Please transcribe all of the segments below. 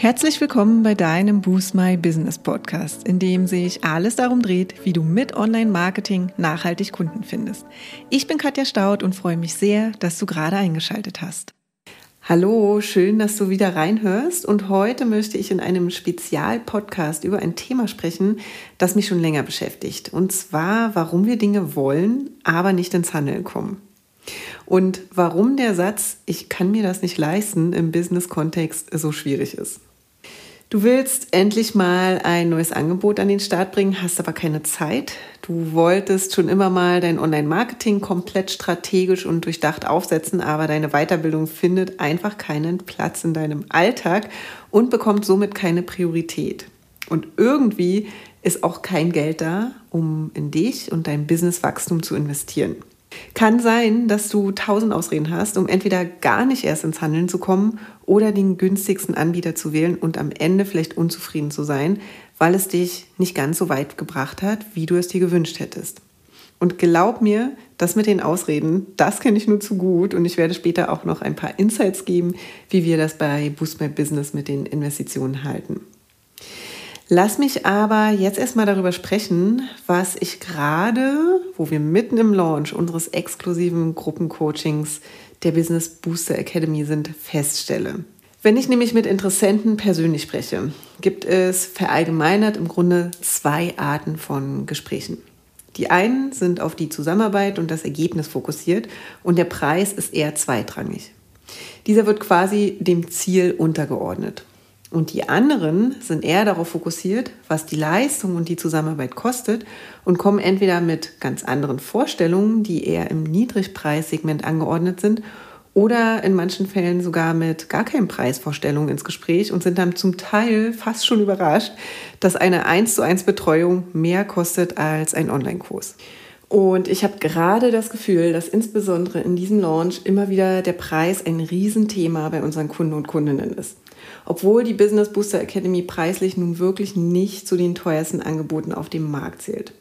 Herzlich willkommen bei deinem Boost My Business Podcast, in dem sich alles darum dreht, wie du mit Online-Marketing nachhaltig Kunden findest. Ich bin Katja Staud und freue mich sehr, dass du gerade eingeschaltet hast. Hallo, schön, dass du wieder reinhörst und heute möchte ich in einem Spezialpodcast über ein Thema sprechen, das mich schon länger beschäftigt. Und zwar, warum wir Dinge wollen, aber nicht ins Handeln kommen. Und warum der Satz, ich kann mir das nicht leisten, im Business-Kontext so schwierig ist. Du willst endlich mal ein neues Angebot an den Start bringen, hast aber keine Zeit. Du wolltest schon immer mal dein Online-Marketing komplett strategisch und durchdacht aufsetzen, aber deine Weiterbildung findet einfach keinen Platz in deinem Alltag und bekommt somit keine Priorität. Und irgendwie ist auch kein Geld da, um in dich und dein Businesswachstum zu investieren. Kann sein, dass du tausend Ausreden hast, um entweder gar nicht erst ins Handeln zu kommen oder den günstigsten Anbieter zu wählen und am Ende vielleicht unzufrieden zu sein, weil es dich nicht ganz so weit gebracht hat, wie du es dir gewünscht hättest. Und glaub mir, das mit den Ausreden, das kenne ich nur zu gut und ich werde später auch noch ein paar Insights geben, wie wir das bei Boost My Business mit den Investitionen halten. Lass mich aber jetzt erstmal darüber sprechen, was ich gerade, wo wir mitten im Launch unseres exklusiven Gruppencoachings der Business Booster Academy sind, feststelle. Wenn ich nämlich mit Interessenten persönlich spreche, gibt es verallgemeinert im Grunde zwei Arten von Gesprächen. Die einen sind auf die Zusammenarbeit und das Ergebnis fokussiert und der Preis ist eher zweitrangig. Dieser wird quasi dem Ziel untergeordnet. Und die anderen sind eher darauf fokussiert, was die Leistung und die Zusammenarbeit kostet und kommen entweder mit ganz anderen Vorstellungen, die eher im Niedrigpreissegment angeordnet sind, oder in manchen Fällen sogar mit gar keinen Preisvorstellungen ins Gespräch und sind dann zum Teil fast schon überrascht, dass eine 1 zu 1 Betreuung mehr kostet als ein Online-Kurs. Und ich habe gerade das Gefühl, dass insbesondere in diesem Launch immer wieder der Preis ein Riesenthema bei unseren Kunden und Kundinnen ist obwohl die Business Booster Academy preislich nun wirklich nicht zu den teuersten Angeboten auf dem Markt zählt.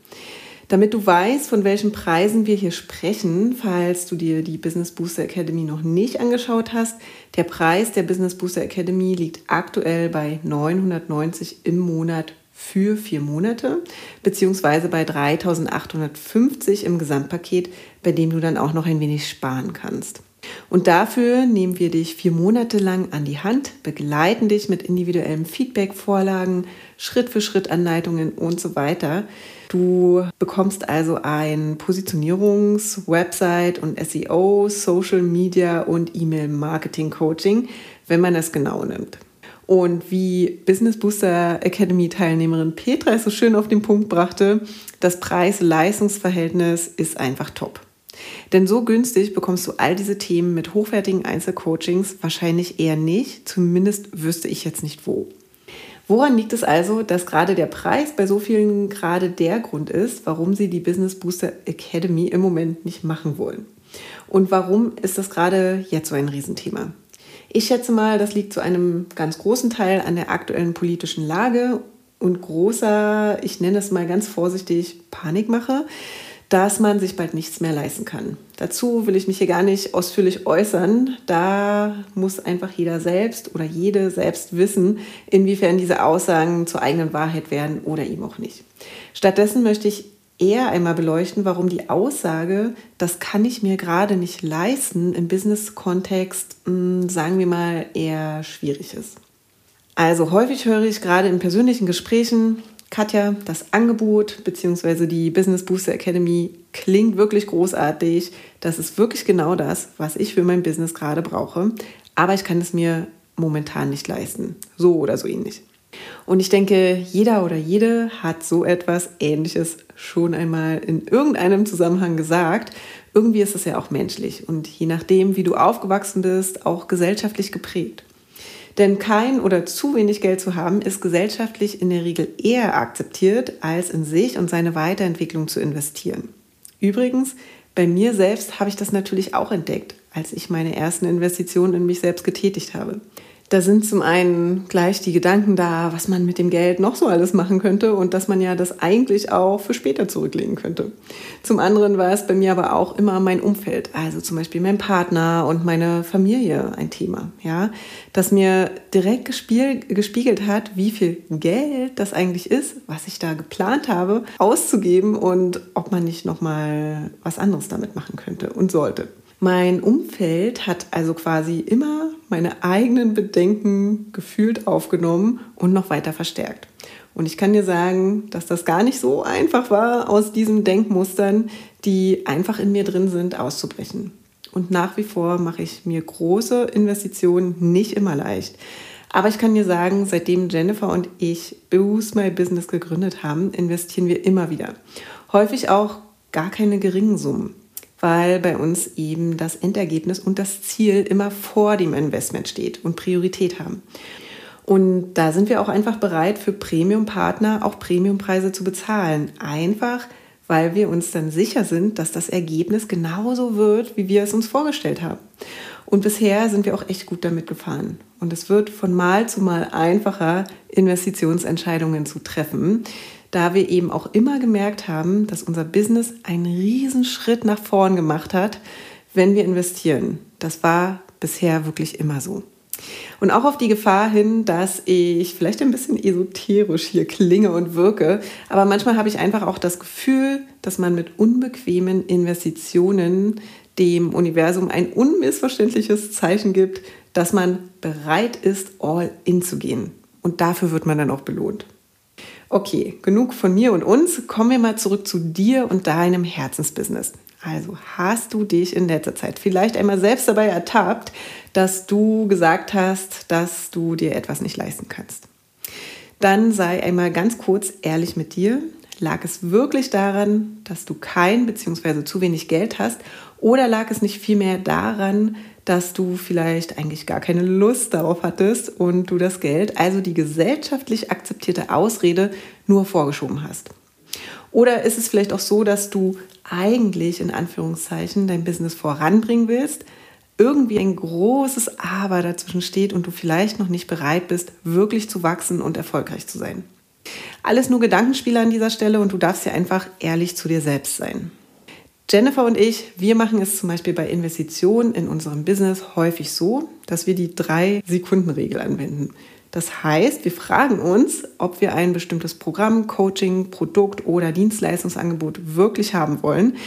Damit du weißt, von welchen Preisen wir hier sprechen, falls du dir die Business Booster Academy noch nicht angeschaut hast, der Preis der Business Booster Academy liegt aktuell bei 990 im Monat für vier Monate, beziehungsweise bei 3850 im Gesamtpaket, bei dem du dann auch noch ein wenig sparen kannst. Und dafür nehmen wir dich vier Monate lang an die Hand, begleiten dich mit individuellem Feedback, Vorlagen, Schritt für Schritt Anleitungen und so weiter. Du bekommst also ein Positionierungs-, Website- und SEO, Social Media und E-Mail-Marketing Coaching, wenn man das genau nimmt. Und wie Business Booster Academy Teilnehmerin Petra es so schön auf den Punkt brachte, das Preis-Leistungs-Verhältnis ist einfach top. Denn so günstig bekommst du all diese Themen mit hochwertigen Einzelcoachings wahrscheinlich eher nicht. Zumindest wüsste ich jetzt nicht wo. Woran liegt es also, dass gerade der Preis bei so vielen gerade der Grund ist, warum sie die Business Booster Academy im Moment nicht machen wollen? Und warum ist das gerade jetzt so ein Riesenthema? Ich schätze mal, das liegt zu einem ganz großen Teil an der aktuellen politischen Lage und großer, ich nenne es mal ganz vorsichtig, Panikmache dass man sich bald nichts mehr leisten kann. Dazu will ich mich hier gar nicht ausführlich äußern. Da muss einfach jeder selbst oder jede selbst wissen, inwiefern diese Aussagen zur eigenen Wahrheit werden oder eben auch nicht. Stattdessen möchte ich eher einmal beleuchten, warum die Aussage, das kann ich mir gerade nicht leisten, im Business-Kontext, hm, sagen wir mal, eher schwierig ist. Also häufig höre ich gerade in persönlichen Gesprächen, Katja, das Angebot bzw. die Business Booster Academy klingt wirklich großartig. Das ist wirklich genau das, was ich für mein Business gerade brauche. Aber ich kann es mir momentan nicht leisten. So oder so ähnlich. Und ich denke, jeder oder jede hat so etwas Ähnliches schon einmal in irgendeinem Zusammenhang gesagt. Irgendwie ist es ja auch menschlich und je nachdem, wie du aufgewachsen bist, auch gesellschaftlich geprägt. Denn kein oder zu wenig Geld zu haben, ist gesellschaftlich in der Regel eher akzeptiert, als in sich und seine Weiterentwicklung zu investieren. Übrigens, bei mir selbst habe ich das natürlich auch entdeckt, als ich meine ersten Investitionen in mich selbst getätigt habe. Da sind zum einen gleich die Gedanken da, was man mit dem Geld noch so alles machen könnte und dass man ja das eigentlich auch für später zurücklegen könnte. Zum anderen war es bei mir aber auch immer mein Umfeld, also zum Beispiel mein Partner und meine Familie ein Thema, ja, das mir direkt gespiegelt hat, wie viel Geld das eigentlich ist, was ich da geplant habe, auszugeben und ob man nicht noch mal was anderes damit machen könnte und sollte. Mein Umfeld hat also quasi immer meine eigenen Bedenken gefühlt aufgenommen und noch weiter verstärkt. Und ich kann dir sagen, dass das gar nicht so einfach war, aus diesen Denkmustern, die einfach in mir drin sind, auszubrechen. Und nach wie vor mache ich mir große Investitionen nicht immer leicht. Aber ich kann dir sagen, seitdem Jennifer und ich Boost My Business gegründet haben, investieren wir immer wieder. Häufig auch gar keine geringen Summen weil bei uns eben das Endergebnis und das Ziel immer vor dem Investment steht und Priorität haben. Und da sind wir auch einfach bereit, für Premium-Partner auch Premiumpreise zu bezahlen. Einfach, weil wir uns dann sicher sind, dass das Ergebnis genauso wird, wie wir es uns vorgestellt haben. Und bisher sind wir auch echt gut damit gefahren. Und es wird von Mal zu Mal einfacher, Investitionsentscheidungen zu treffen, da wir eben auch immer gemerkt haben, dass unser Business einen riesen Schritt nach vorn gemacht hat, wenn wir investieren. Das war bisher wirklich immer so. Und auch auf die Gefahr hin, dass ich vielleicht ein bisschen esoterisch hier klinge und wirke, aber manchmal habe ich einfach auch das Gefühl, dass man mit unbequemen Investitionen dem Universum ein unmissverständliches Zeichen gibt, dass man bereit ist, all in zu gehen. Und dafür wird man dann auch belohnt. Okay, genug von mir und uns. Kommen wir mal zurück zu dir und deinem Herzensbusiness. Also hast du dich in letzter Zeit vielleicht einmal selbst dabei ertappt, dass du gesagt hast, dass du dir etwas nicht leisten kannst? Dann sei einmal ganz kurz ehrlich mit dir. Lag es wirklich daran, dass du kein bzw. zu wenig Geld hast oder lag es nicht vielmehr daran, dass du vielleicht eigentlich gar keine Lust darauf hattest und du das Geld, also die gesellschaftlich akzeptierte Ausrede, nur vorgeschoben hast. Oder ist es vielleicht auch so, dass du eigentlich in Anführungszeichen dein Business voranbringen willst, irgendwie ein großes Aber dazwischen steht und du vielleicht noch nicht bereit bist, wirklich zu wachsen und erfolgreich zu sein. Alles nur Gedankenspiele an dieser Stelle und du darfst ja einfach ehrlich zu dir selbst sein. Jennifer und ich, wir machen es zum Beispiel bei Investitionen in unserem Business häufig so, dass wir die Drei-Sekunden-Regel anwenden. Das heißt, wir fragen uns, ob wir ein bestimmtes Programm, Coaching, Produkt oder Dienstleistungsangebot wirklich haben wollen.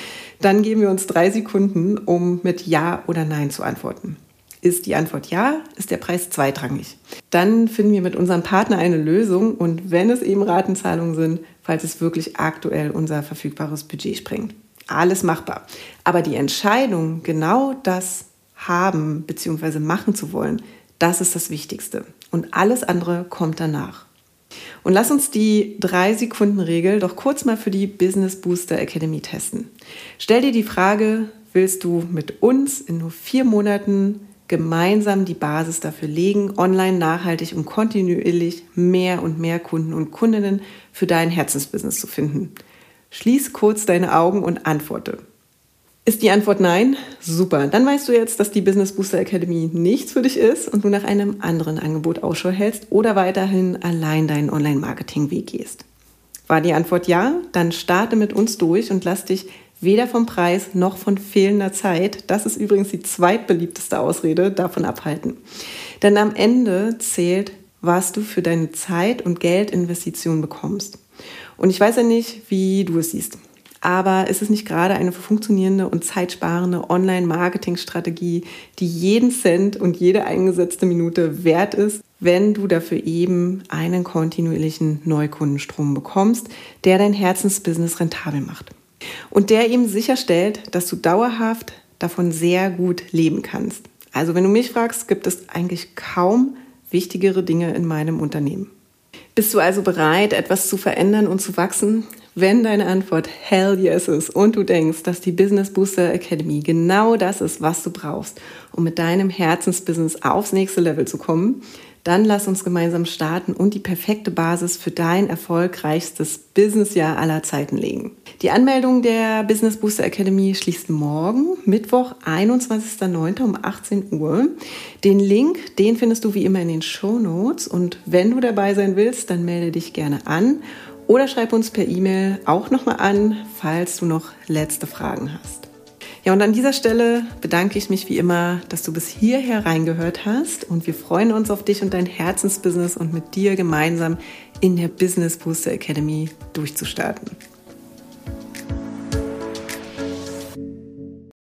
Dann geben wir uns drei Sekunden, um mit Ja oder Nein zu antworten. Ist die Antwort ja, ist der Preis zweitrangig. Dann finden wir mit unserem Partner eine Lösung und wenn es eben Ratenzahlungen sind, falls es wirklich aktuell unser verfügbares Budget sprengt alles machbar. Aber die Entscheidung, genau das haben bzw. machen zu wollen, das ist das Wichtigste. Und alles andere kommt danach. Und lass uns die 3-Sekunden-Regel doch kurz mal für die Business Booster Academy testen. Stell dir die Frage, willst du mit uns in nur vier Monaten gemeinsam die Basis dafür legen, online nachhaltig und kontinuierlich mehr und mehr Kunden und Kundinnen für dein Herzensbusiness zu finden? Schließ kurz deine Augen und antworte. Ist die Antwort nein? Super. Dann weißt du jetzt, dass die Business Booster Academy nichts für dich ist und du nach einem anderen Angebot Ausschau hältst oder weiterhin allein deinen Online-Marketing-Weg gehst. War die Antwort ja? Dann starte mit uns durch und lass dich weder vom Preis noch von fehlender Zeit, das ist übrigens die zweitbeliebteste Ausrede, davon abhalten. Denn am Ende zählt, was du für deine Zeit und Geldinvestition bekommst. Und ich weiß ja nicht, wie du es siehst. Aber ist es nicht gerade eine funktionierende und zeitsparende Online-Marketing-Strategie, die jeden Cent und jede eingesetzte Minute wert ist, wenn du dafür eben einen kontinuierlichen Neukundenstrom bekommst, der dein Herzensbusiness rentabel macht? Und der eben sicherstellt, dass du dauerhaft davon sehr gut leben kannst. Also wenn du mich fragst, gibt es eigentlich kaum wichtigere Dinge in meinem Unternehmen. Bist du also bereit, etwas zu verändern und zu wachsen? Wenn deine Antwort Hell yes ist und du denkst, dass die Business Booster Academy genau das ist, was du brauchst, um mit deinem Herzensbusiness aufs nächste Level zu kommen, dann lass uns gemeinsam starten und die perfekte Basis für dein erfolgreichstes Businessjahr aller Zeiten legen. Die Anmeldung der Business Booster Academy schließt morgen, Mittwoch, 21.09. um 18 Uhr. Den Link, den findest du wie immer in den Show Notes und wenn du dabei sein willst, dann melde dich gerne an oder schreib uns per E-Mail auch nochmal an, falls du noch letzte Fragen hast. Ja, und an dieser Stelle bedanke ich mich wie immer, dass du bis hierher reingehört hast und wir freuen uns auf dich und dein Herzensbusiness und mit dir gemeinsam in der Business Booster Academy durchzustarten.